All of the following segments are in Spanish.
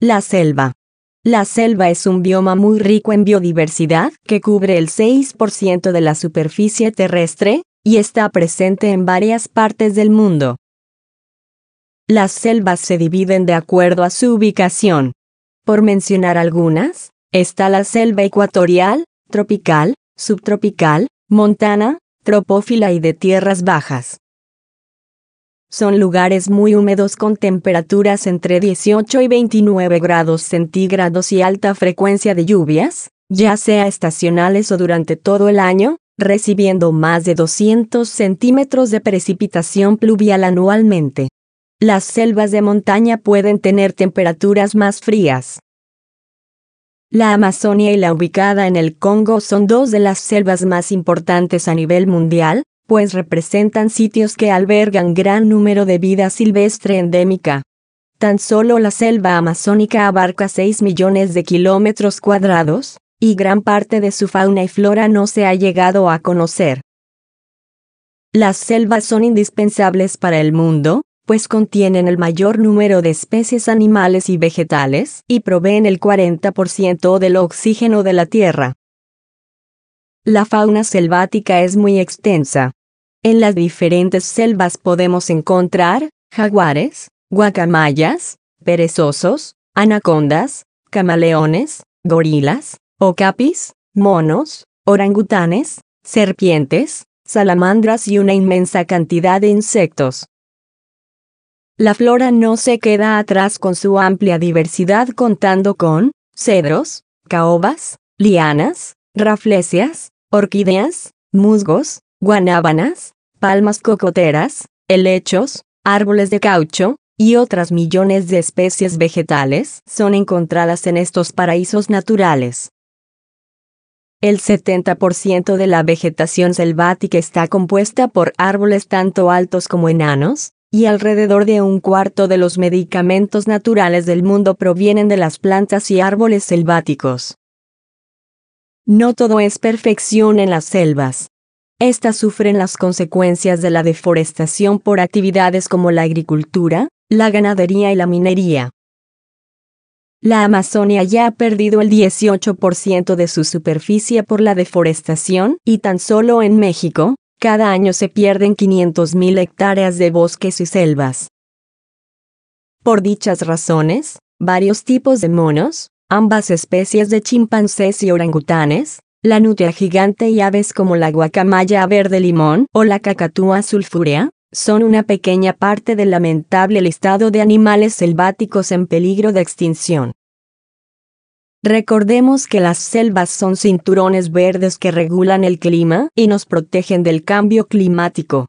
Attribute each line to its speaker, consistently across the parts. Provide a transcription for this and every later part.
Speaker 1: La selva. La selva es un bioma muy rico en biodiversidad que cubre el 6% de la superficie terrestre y está presente en varias partes del mundo. Las selvas se dividen de acuerdo a su ubicación. Por mencionar algunas, está la selva ecuatorial, tropical, subtropical, montana, tropófila y de tierras bajas. Son lugares muy húmedos con temperaturas entre 18 y 29 grados centígrados y alta frecuencia de lluvias, ya sea estacionales o durante todo el año, recibiendo más de 200 centímetros de precipitación pluvial anualmente. Las selvas de montaña pueden tener temperaturas más frías. La Amazonia y la ubicada en el Congo son dos de las selvas más importantes a nivel mundial, pues representan sitios que albergan gran número de vida silvestre endémica. Tan solo la selva amazónica abarca 6 millones de kilómetros cuadrados, y gran parte de su fauna y flora no se ha llegado a conocer. Las selvas son indispensables para el mundo, pues contienen el mayor número de especies animales y vegetales, y proveen el 40% del oxígeno de la Tierra. La fauna selvática es muy extensa, en las diferentes selvas podemos encontrar jaguares, guacamayas, perezosos, anacondas, camaleones, gorilas, ocapis, monos, orangutanes, serpientes, salamandras y una inmensa cantidad de insectos. La flora no se queda atrás con su amplia diversidad contando con cedros, caobas, lianas, raflesias, orquídeas, musgos, guanábanas, palmas cocoteras, helechos, árboles de caucho, y otras millones de especies vegetales son encontradas en estos paraísos naturales. El 70% de la vegetación selvática está compuesta por árboles tanto altos como enanos, y alrededor de un cuarto de los medicamentos naturales del mundo provienen de las plantas y árboles selváticos. No todo es perfección en las selvas. Estas sufren las consecuencias de la deforestación por actividades como la agricultura, la ganadería y la minería. La Amazonia ya ha perdido el 18% de su superficie por la deforestación y tan solo en México, cada año se pierden 500.000 hectáreas de bosques y selvas. Por dichas razones, varios tipos de monos, ambas especies de chimpancés y orangutanes, la nutria gigante y aves como la guacamaya verde limón o la cacatúa sulfúrea, son una pequeña parte del lamentable listado de animales selváticos en peligro de extinción. Recordemos que las selvas son cinturones verdes que regulan el clima y nos protegen del cambio climático.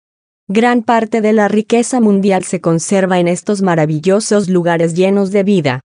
Speaker 1: Gran parte de la riqueza mundial se conserva en estos maravillosos lugares llenos de vida.